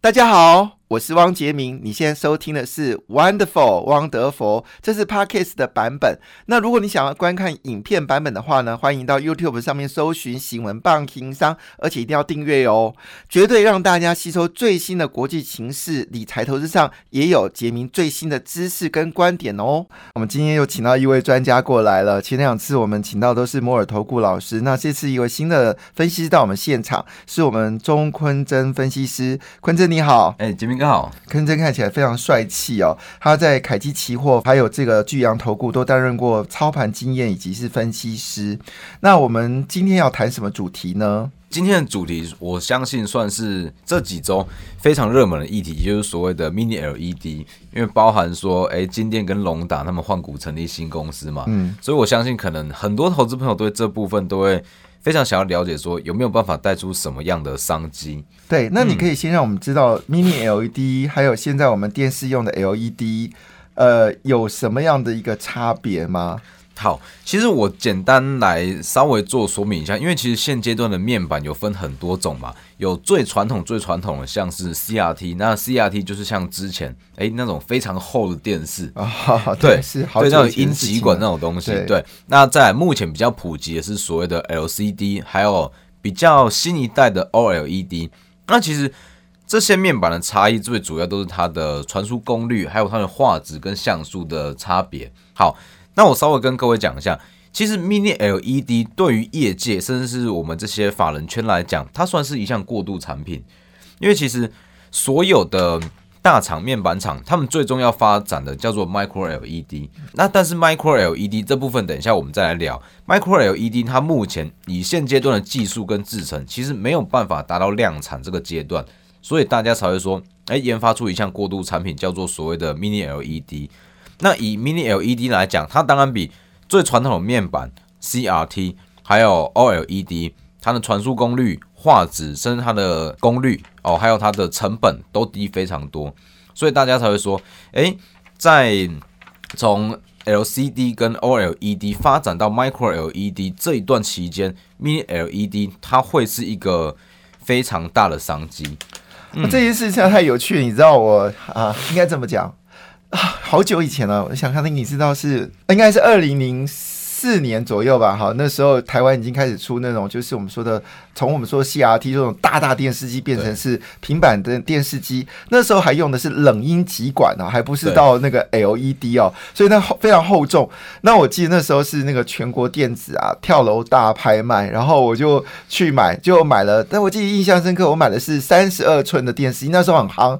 大家好，我是汪杰明。你现在收听的是 Wonderful 汪德佛，这是 Podcast 的版本。那如果你想要观看影片版本的话呢，欢迎到 YouTube 上面搜寻“新闻棒情商”，而且一定要订阅哦，绝对让大家吸收最新的国际情势、理财投资上也有杰明最新的知识跟观点哦。我们今天又请到一位专家过来了，前两次我们请到都是摩尔投顾老师，那这次一位新的分析师到我们现场，是我们钟坤真分析师，坤真你好，哎，杰明哥好，坑真看起来非常帅气哦，他在凯基期货还有这个巨阳投顾都担任过操盘经验以及是分析师。那我们今天要谈什么主题呢？今天的主题我相信算是这几周非常热门的议题，就是所谓的 Mini LED，因为包含说，哎，金店跟龙达他们换股成立新公司嘛，嗯，所以我相信可能很多投资朋友对这部分都会非常想要了解，说有没有办法带出什么样的商机？对，那你可以先让我们知道 Mini LED 还有现在我们电视用的 LED，呃，有什么样的一个差别吗？好，其实我简单来稍微做说明一下，因为其实现阶段的面板有分很多种嘛，有最传统、最传统的像是 CRT，那 CRT 就是像之前哎那种非常厚的电视啊，对，是对那种阴极管那种东西，对。那在目前比较普及的是所谓的 LCD，还有比较新一代的 OLED。那其实这些面板的差异最主要都是它的传输功率，还有它的画质跟像素的差别。好。那我稍微跟各位讲一下，其实 Mini LED 对于业界甚至是我们这些法人圈来讲，它算是一项过渡产品。因为其实所有的大厂面板厂，他们最终要发展的叫做 Micro LED。那但是 Micro LED 这部分，等一下我们再来聊。Micro LED 它目前以现阶段的技术跟制程，其实没有办法达到量产这个阶段，所以大家才会说，哎，研发出一项过渡产品，叫做所谓的 Mini LED。那以 Mini LED 来讲，它当然比最传统的面板 CRT 还有 OLED，它的传输功率、画质，甚至它的功率哦，还有它的成本都低非常多，所以大家才会说，诶，在从 LCD 跟 OLED 发展到 Micro LED 这一段期间，Mini LED 它会是一个非常大的商机。那这件事情太有趣，你知道我啊，应该这么讲。啊，好久以前了，我想看那，你知道是应该是二零零四年左右吧？哈，那时候台湾已经开始出那种，就是我们说的，从我们说 CRT 这种大大电视机变成是平板的电视机，那时候还用的是冷音极管啊，还不是到那个 LED 哦，所以那非常厚重。那我记得那时候是那个全国电子啊跳楼大拍卖，然后我就去买，就买了。但我记得印象深刻，我买的是三十二寸的电视机，那时候很夯。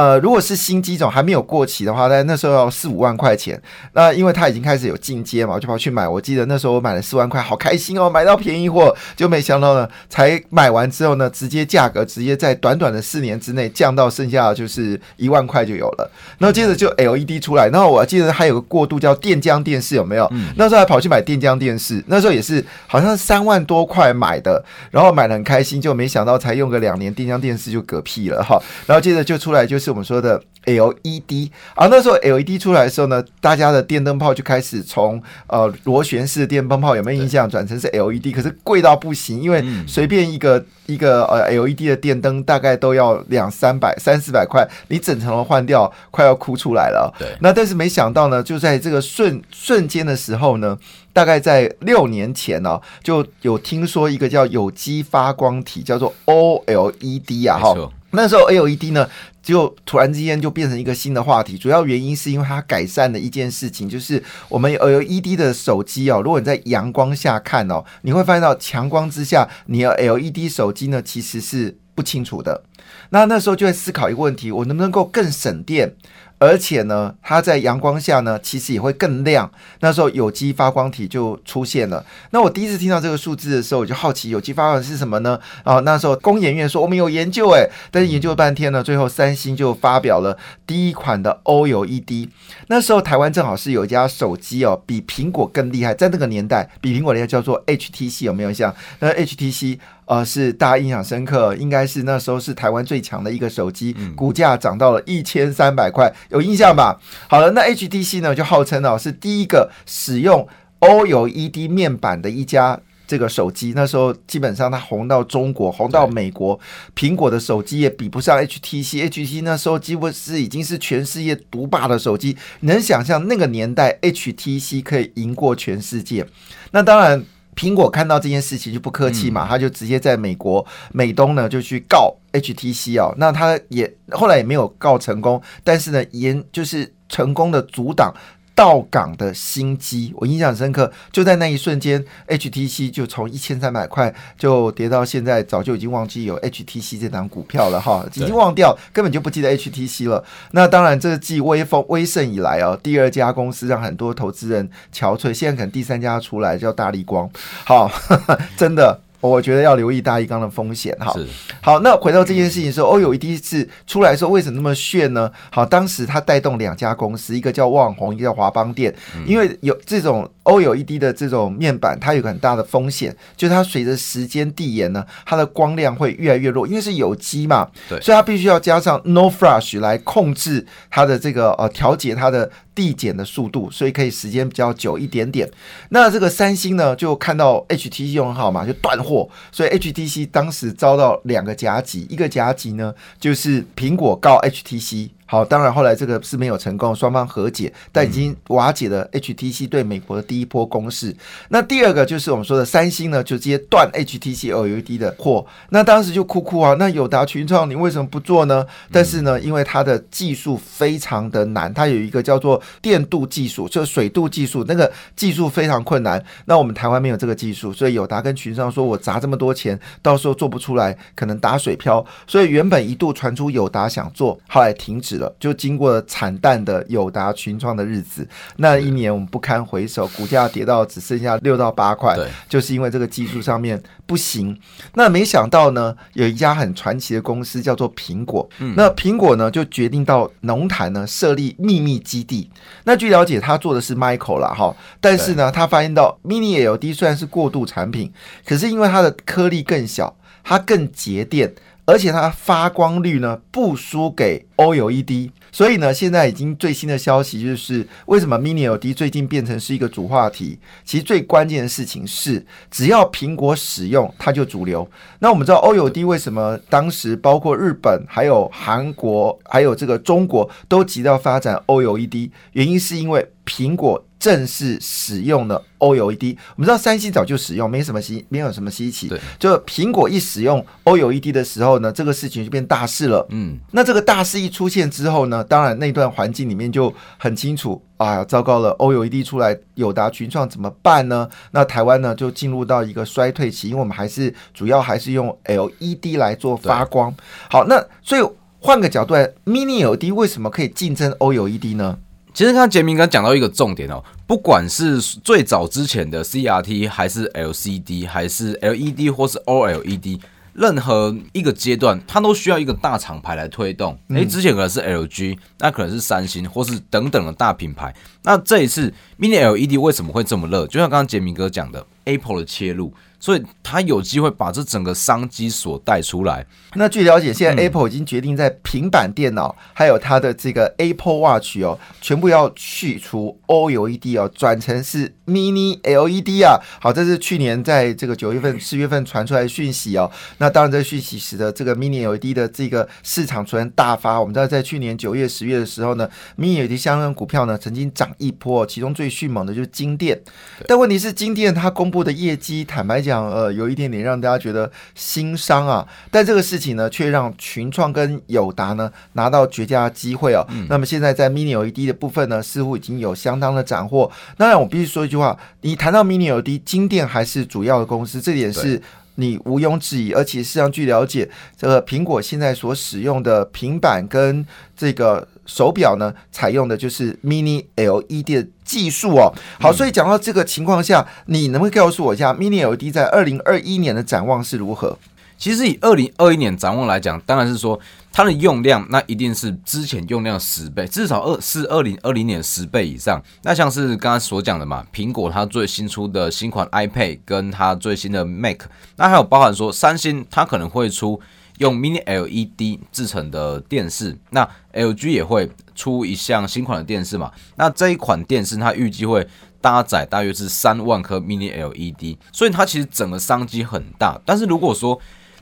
呃，如果是新机种还没有过期的话，在那时候要四五万块钱。那因为它已经开始有进阶嘛，我就跑去买。我记得那时候我买了四万块，好开心哦，买到便宜货。就没想到呢，才买完之后呢，直接价格直接在短短的四年之内降到剩下就是一万块就有了。然后接着就 LED 出来，然后我记得还有个过渡叫电浆电视，有没有？那时候还跑去买电浆电视，那时候也是好像三万多块买的，然后买的很开心，就没想到才用个两年，电浆电视就嗝屁了哈。然后接着就出来就是。我们说的 LED 啊，那时候 LED 出来的时候呢，大家的电灯泡就开始从呃螺旋式电灯泡有没有印象转成是 LED？可是贵到不行，因为随便一个一个呃 LED 的电灯大概都要两三百、三四百块，你整层楼换掉，快要哭出来了。对，那但是没想到呢，就在这个瞬瞬间的时候呢，大概在六年前呢，就有听说一个叫有机发光体，叫做 OLED 啊，哈。那时候 LED 呢，就突然之间就变成一个新的话题。主要原因是因为它改善了一件事情，就是我们 LED 的手机哦，如果你在阳光下看哦，你会发现到强光之下，你的 LED 手机呢其实是不清楚的。那那时候就在思考一个问题：我能不能够更省电？而且呢，它在阳光下呢，其实也会更亮。那时候有机发光体就出现了。那我第一次听到这个数字的时候，我就好奇有机发光是什么呢？啊，那时候工研院说我们有研究，诶，但是研究了半天呢，最后三星就发表了第一款的 OLED。那时候台湾正好是有一家手机哦，比苹果更厉害，在那个年代比苹果厉害，叫做 HTC，有没有像那 HTC？呃，是大家印象深刻，应该是那时候是台湾最强的一个手机，股价涨到了一千三百块，有印象吧？好了，那 HTC 呢，就号称哦是第一个使用 OLED 面板的一家这个手机，那时候基本上它红到中国，红到美国，苹果的手机也比不上 HTC，HTC 那时候几乎是已经是全世界独霸的手机，能想象那个年代 HTC 可以赢过全世界？那当然。苹果看到这件事情就不客气嘛，他就直接在美国美东呢就去告 HTC 哦，那他也后来也没有告成功，但是呢，严就是成功的阻挡。到港的新机，我印象深刻。就在那一瞬间，HTC 就从一千三百块就跌到现在，早就已经忘记有 HTC 这档股票了哈，已经忘掉，根本就不记得 HTC 了。那当然，这继威风威盛以来哦，第二家公司让很多投资人憔悴，现在可能第三家出来叫大力光，好，真的。我觉得要留意大一缸的风险哈。好，那回到这件事情时候，欧友一第一次出来说为什么那么炫呢？好，当时它带动两家公司，一个叫旺宏，一个叫华邦电，因为有这种欧友一 D 的这种面板，它有个很大的风险，就是它随着时间递延呢，它的光亮会越来越弱，因为是有机嘛，对，所以它必须要加上 no flash 来控制它的这个呃调节它的。递减的速度，所以可以时间比较久一点点。那这个三星呢，就看到 HTC 用很好嘛，就断货，所以 HTC 当时遭到两个夹击，一个夹击呢就是苹果告 HTC。好，当然后来这个是没有成功，双方和解，但已经瓦解了 HTC 对美国的第一波攻势。那第二个就是我们说的三星呢，就直接断 HTC OLED 的货。那当时就哭哭啊，那友达群创你为什么不做呢？但是呢，因为它的技术非常的难，它有一个叫做电镀技术，就是水镀技术，那个技术非常困难。那我们台湾没有这个技术，所以友达跟群创说，我砸这么多钱，到时候做不出来，可能打水漂。所以原本一度传出友达想做，后来停止。就经过了惨淡的友达群创的日子，那一年我们不堪回首，股价跌到只剩下六到八块，就是因为这个技术上面不行。那没想到呢，有一家很传奇的公司叫做苹果，那苹果呢就决定到农坛呢设立秘密基地。那据了解，他做的是 Michael 了哈，但是呢，他发现到 Mini LED 虽然是过渡产品，可是因为它的颗粒更小，它更节电。而且它发光率呢不输给 OLED，所以呢，现在已经最新的消息就是为什么 Mini LED 最近变成是一个主话题？其实最关键的事情是，只要苹果使用，它就主流。那我们知道 OLED 为什么当时包括日本、还有韩国、还有这个中国都急到发展 OLED，原因是因为苹果。正式使用的 OLED，我们知道三星早就使用，没什么稀，没有什么稀奇。对，就苹果一使用 OLED 的时候呢，这个事情就变大事了。嗯，那这个大事一出现之后呢，当然那段环境里面就很清楚啊，糟糕了，OLED 出来，友达群创怎么办呢？那台湾呢就进入到一个衰退期，因为我们还是主要还是用 LED 来做发光。好，那所以换个角度来，Mini LED 为什么可以竞争 OLED 呢？其实刚刚杰明刚讲到一个重点哦，不管是最早之前的 CRT，还是 LCD，还是 LED 或是 OLED，任何一个阶段，它都需要一个大厂牌来推动。诶，之前可能是 LG，那可能是三星，或是等等的大品牌。那这一次 Mini LED 为什么会这么热？就像刚刚杰明哥讲的，Apple 的切入。所以他有机会把这整个商机所带出来。那据了解，现在 Apple 已经决定在平板电脑还有它的这个 Apple Watch 哦，全部要去除 OLED 哦，转成是 Mini LED 啊。好，这是去年在这个九月份、十月份传出来的讯息哦。那当然，这讯息使得这个 Mini LED 的这个市场出现大发。我们知道，在去年九月、十月的时候呢，Mini LED 相关股票呢曾经涨一波，其中最迅猛的就是金店。但问题是，金店它公布的业绩，坦白讲。讲呃，有一点点让大家觉得心伤啊，但这个事情呢，却让群创跟友达呢拿到绝佳机会哦。那么现在在 Mini LED 的部分呢，似乎已经有相当的斩获。当然，我必须说一句话，你谈到 Mini LED，金店还是主要的公司，这点是你毋庸置疑。而且事实上，据了解，这个苹果现在所使用的平板跟这个。手表呢，采用的就是 Mini LED 的技术哦。好，所以讲到这个情况下，你能不能告诉我一下 Mini LED 在二零二一年的展望是如何？其实以二零二一年展望来讲，当然是说它的用量那一定是之前用量十倍，至少二是二零二零年十倍以上。那像是刚刚所讲的嘛，苹果它最新出的新款 iPad 跟它最新的 Mac，那还有包含说三星它可能会出。用 Mini LED 制成的电视，那 LG 也会出一项新款的电视嘛？那这一款电视它预计会搭载大约是三万颗 Mini LED，所以它其实整个商机很大。但是如果说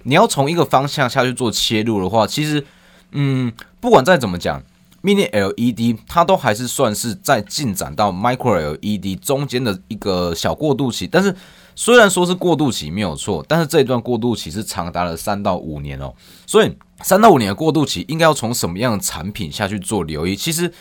你要从一个方向下去做切入的话，其实，嗯，不管再怎么讲，Mini LED 它都还是算是在进展到 Micro LED 中间的一个小过渡期。但是虽然说是过渡期没有错，但是这一段过渡期是长达了三到五年哦。所以三到五年的过渡期应该要从什么样的产品下去做留意？其实。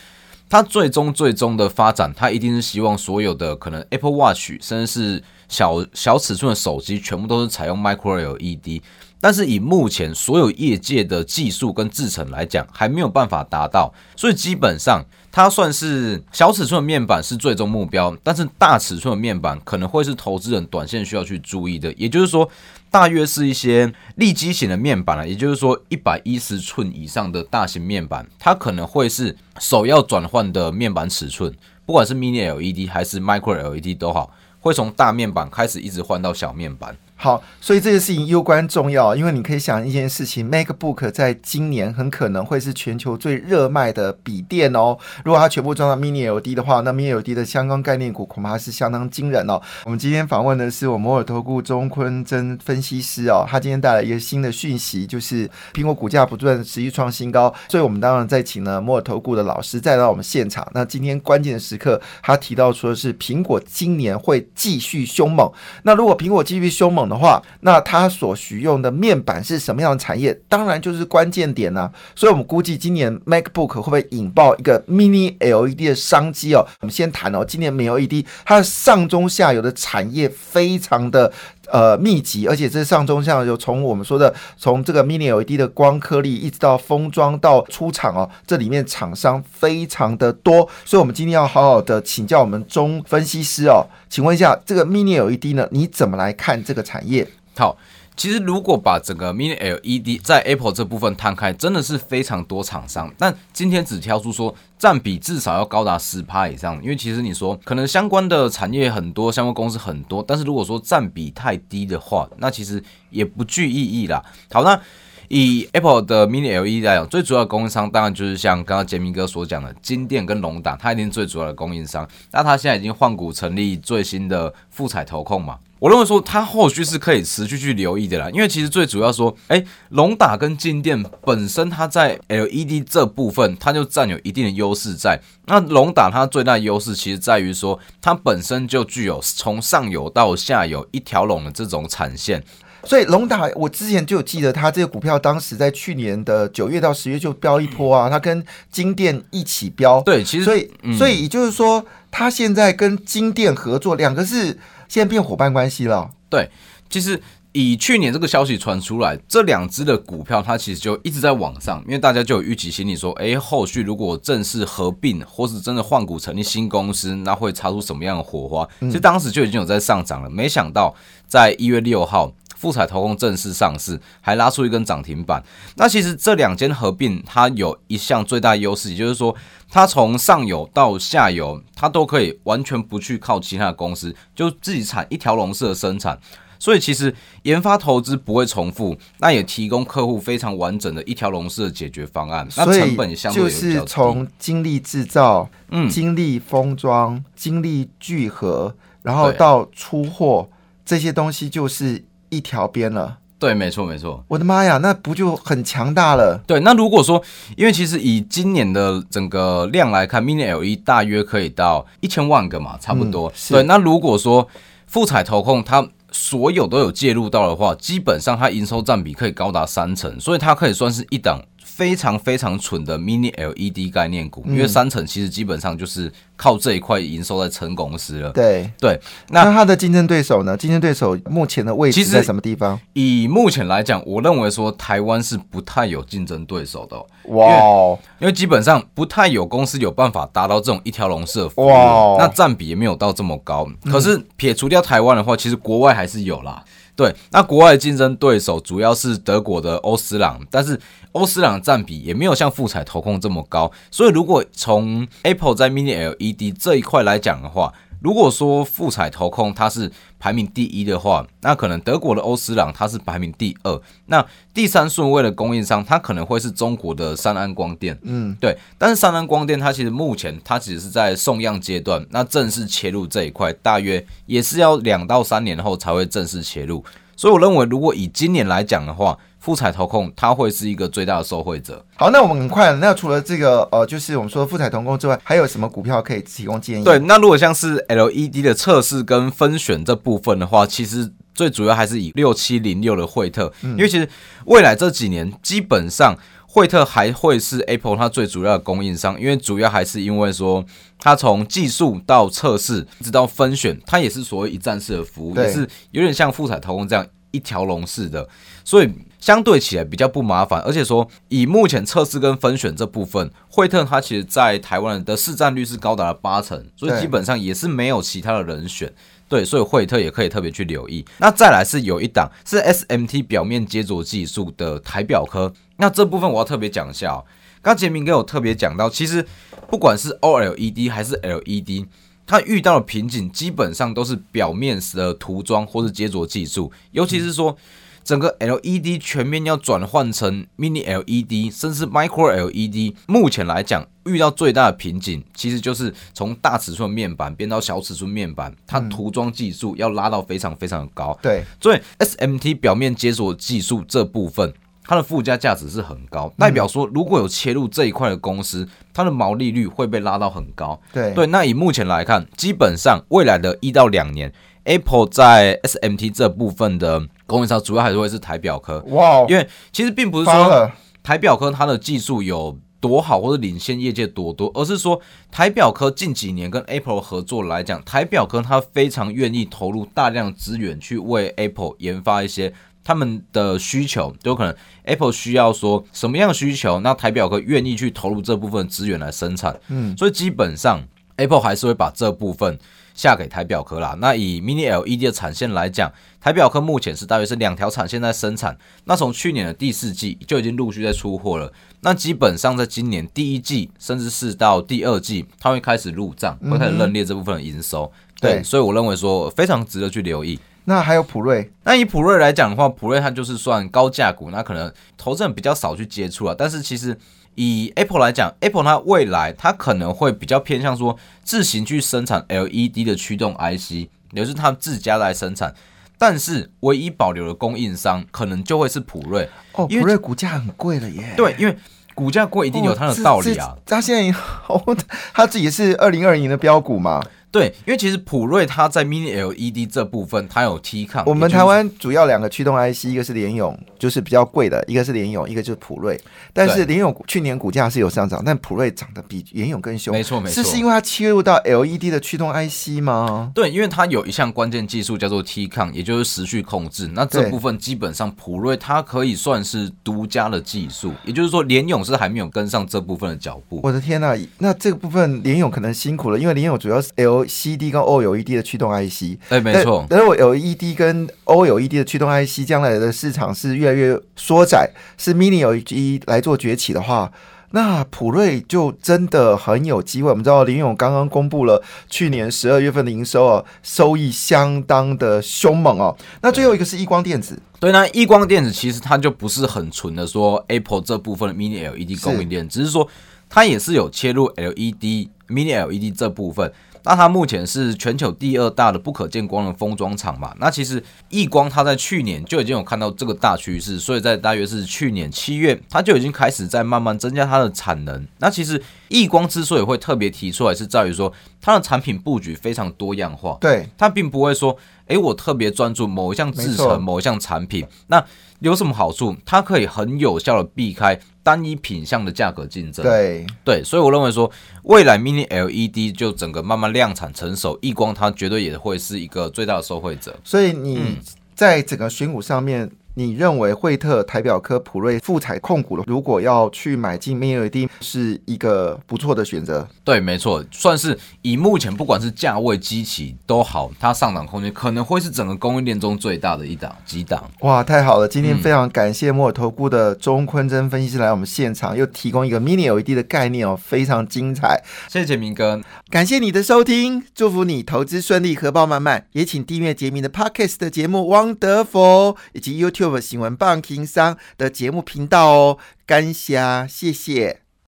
它最终最终的发展，它一定是希望所有的可能 Apple Watch，甚至是小小尺寸的手机，全部都是采用 Micro LED。但是以目前所有业界的技术跟制程来讲，还没有办法达到，所以基本上它算是小尺寸的面板是最终目标，但是大尺寸的面板可能会是投资人短线需要去注意的，也就是说。大约是一些立基型的面板了，也就是说一百一十寸以上的大型面板，它可能会是首要转换的面板尺寸，不管是 Mini LED 还是 Micro LED 都好，会从大面板开始一直换到小面板。好，所以这件事情攸关重要，因为你可以想一件事情，MacBook 在今年很可能会是全球最热卖的笔电哦。如果它全部装到 Mini LED 的话，那 Mini LED 的相关概念股恐怕是相当惊人哦。我们今天访问的是我摩尔投顾钟坤真分析师哦，他今天带来一个新的讯息，就是苹果股价不断持续创新高，所以我们当然在请了摩尔投顾的老师再到我们现场。那今天关键的时刻，他提到说是苹果今年会继续凶猛。那如果苹果继续凶猛，的话，那它所需用的面板是什么样的产业？当然就是关键点呢。所以，我们估计今年 MacBook 会不会引爆一个 Mini LED 的商机哦？我们先谈哦，今年 Mini LED 它的上中下游的产业非常的。呃，密集，而且这上中下就从我们说的，从这个 Mini LED 的光颗粒，一直到封装到出厂哦，这里面厂商非常的多，所以我们今天要好好的请教我们中分析师哦，请问一下，这个 Mini LED 呢，你怎么来看这个产业？好。其实，如果把整个 Mini LED 在 Apple 这部分摊开，真的是非常多厂商。但今天只挑出说占比至少要高达十趴以上，因为其实你说可能相关的产业很多，相关公司很多，但是如果说占比太低的话，那其实也不具意义啦。好，那以 Apple 的 Mini LED 来讲，最主要的供应商当然就是像刚刚杰明哥所讲的金电跟龙达，它一定最主要的供应商。那它现在已经换股成立最新的富彩投控嘛？我认为说它后续是可以持续去留意的啦，因为其实最主要说，哎，龙达跟金电本身它在 LED 这部分，它就占有一定的优势在。那龙达它最大的优势其实在于说，它本身就具有从上游到下游一条龙的这种产线。所以龙达，我之前就有记得它这个股票，当时在去年的九月到十月就飙一波啊，它跟金店一起飙。对，其实所以所以也就是说，它现在跟金店合作，两个是。现在变伙伴关系了。对，其实以去年这个消息传出来，这两只的股票它其实就一直在往上，因为大家就有预期心理说，哎，后续如果正式合并或是真的换股成立新公司，那会擦出什么样的火花？其实当时就已经有在上涨了。没想到在一月六号，富彩投控正式上市，还拉出一根涨停板。那其实这两间合并，它有一项最大优势，也就是说。它从上游到下游，它都可以完全不去靠其他的公司，就自己产一条龙式的生产，所以其实研发投资不会重复，那也提供客户非常完整的一条龙式的解决方案，那成本相对就是从精力制造、嗯，精力封装、精力聚合，然后到出货这些东西，就是一条边了。对，没错，没错。我的妈呀，那不就很强大了？对，那如果说，因为其实以今年的整个量来看，Mini LED 大约可以到一千万个嘛，差不多。对，那如果说富彩投控它所有都有介入到的话，基本上它营收占比可以高达三成，所以它可以算是一档。非常非常蠢的 Mini LED 概念股，因为三成其实基本上就是靠这一块营收在撑公司了。对对，那它的竞争对手呢？竞争对手目前的位置在什么地方？以目前来讲，我认为说台湾是不太有竞争对手的。哇，因为基本上不太有公司有办法达到这种一条龙式服务，那占比也没有到这么高。可是撇除掉台湾的话，其实国外还是有啦。对，那国外的竞争对手主要是德国的欧司朗，但是欧司朗的占比也没有像富彩投控这么高，所以如果从 Apple 在 Mini LED 这一块来讲的话，如果说富彩投控它是排名第一的话，那可能德国的欧司朗它是排名第二，那第三顺位的供应商它可能会是中国的三安光电，嗯，对。但是三安光电它其实目前它只是在送样阶段，那正式切入这一块大约也是要两到三年后才会正式切入，所以我认为如果以今年来讲的话。富彩投控，它会是一个最大的受惠者。好，那我们很快，那除了这个呃，就是我们说富彩投控之外，还有什么股票可以提供建议？对，那如果像是 LED 的测试跟分选这部分的话，其实最主要还是以六七零六的惠特，因为其实未来这几年基本上惠特还会是 Apple 它最主要的供应商，因为主要还是因为说它从技术到测试直到分选，它也是所谓一站式的服务，也是有点像富彩投控这样一条龙式的，所以。相对起来比较不麻烦，而且说以目前测试跟分选这部分，惠特它其实在台湾的市占率是高达了八成，所以基本上也是没有其他的人选。对，所以惠特也可以特别去留意。那再来是有一档是 SMT 表面接着技术的台表科，那这部分我要特别讲一下哦。刚杰明哥有特别讲到，其实不管是 OLED 还是 LED，它遇到的瓶颈基本上都是表面的涂装或是接着技术，尤其是说。整个 LED 全面要转换成 Mini LED，甚至 Micro LED，目前来讲遇到最大的瓶颈，其实就是从大尺寸面板变到小尺寸面板，它涂装技术要拉到非常非常的高。对，所以 SMT 表面接锁技术这部分，它的附加价值是很高，代表说如果有切入这一块的公司，它的毛利率会被拉到很高。对。对，那以目前来看，基本上未来的一到两年，Apple 在 SMT 这部分的供应商主要还是会是台表科。哇，因为其实并不是说台表科它的技术有多好或者领先业界多多，而是说台表科近几年跟 Apple 合作来讲，台表科它非常愿意投入大量资源去为 Apple 研发一些他们的需求，有可能 Apple 需要说什么样的需求，那台表科愿意去投入这部分资源来生产，嗯，所以基本上 Apple 还是会把这部分。下给台表科啦。那以 Mini LED 的产线来讲，台表科目前是大约是两条产线在生产。那从去年的第四季就已经陆续在出货了。那基本上在今年第一季，甚至是到第二季，它会开始入账，会开始认列这部分的营收。对，所以我认为说非常值得去留意。那还有普瑞，那以普瑞来讲的话，普瑞它就是算高价股，那可能投资人比较少去接触啊。但是其实。以 Apple 来讲，Apple 它未来它可能会比较偏向说自行去生产 LED 的驱动 IC，也就是它自家来生产，但是唯一保留的供应商可能就会是普瑞。哦，普瑞股价很贵了耶。对，因为股价贵一定有它的道理啊。它现在哦，它自己是二零二零的标股嘛。对，因为其实普瑞它在 Mini LED 这部分，它有 T 抗。我们台湾主要两个驱动 IC，一个是联咏，就是比较贵的；一个是联咏，一个就是普瑞。但是联咏去年股价是有上涨，但普瑞涨得比联咏更凶。没错没错，是是因为它切入到 LED 的驱动 IC 吗？对，因为它有一项关键技术叫做 T 抗，也就是时序控制。那这部分基本上普瑞它可以算是独家的技术，也就是说联咏是还没有跟上这部分的脚步。我的天呐，那这个部分联咏可能辛苦了，因为联咏主要是 LCD 跟 OLED 的驱动 IC。哎，没错。但是我 LED 跟 OLED 的驱动 IC 将来的市场是越来越缩窄，是 Mini LED 来做崛起的话，那普瑞就真的很有机会。我们知道林勇刚刚公布了去年十二月份的营收啊，收益相当的凶猛哦。那最后一个是亿光电子，对，那亿光电子其实它就不是很纯的说 Apple 这部分的 Mini LED 供应链，只是说它也是有切入 LED Mini LED 这部分。那它目前是全球第二大的不可见光的封装厂嘛？那其实易光它在去年就已经有看到这个大趋势，所以在大约是去年七月，它就已经开始在慢慢增加它的产能。那其实易光之所以会特别提出来，是在于说它的产品布局非常多样化，对，它并不会说，诶，我特别专注某一项制成、某一项产品。那有什么好处？它可以很有效的避开单一品相的价格竞争。对对，所以我认为说，未来 Mini LED 就整个慢慢量产成熟，易光它绝对也会是一个最大的受惠者。所以你在整个选股上面，你认为惠特、台表科、普瑞、富彩控股的，如果要去买进 Mini LED 是一个不错的选择？对，没错，算是以目前不管是价位、机器都好，它上涨空间可能会是整个供应链中最大的一档几档。哇，太好了！今天非常感谢摩尔投顾的钟坤真分析师来我们现场，又提供一个 Mini LED 的概念哦，非常精彩。谢谢明哥，感谢你的收听，祝福你投资顺利，荷包满满。也请订阅杰明的 Podcast 的节目《Wonderful》，以及新闻棒情商的节目频道哦。感谢，谢谢。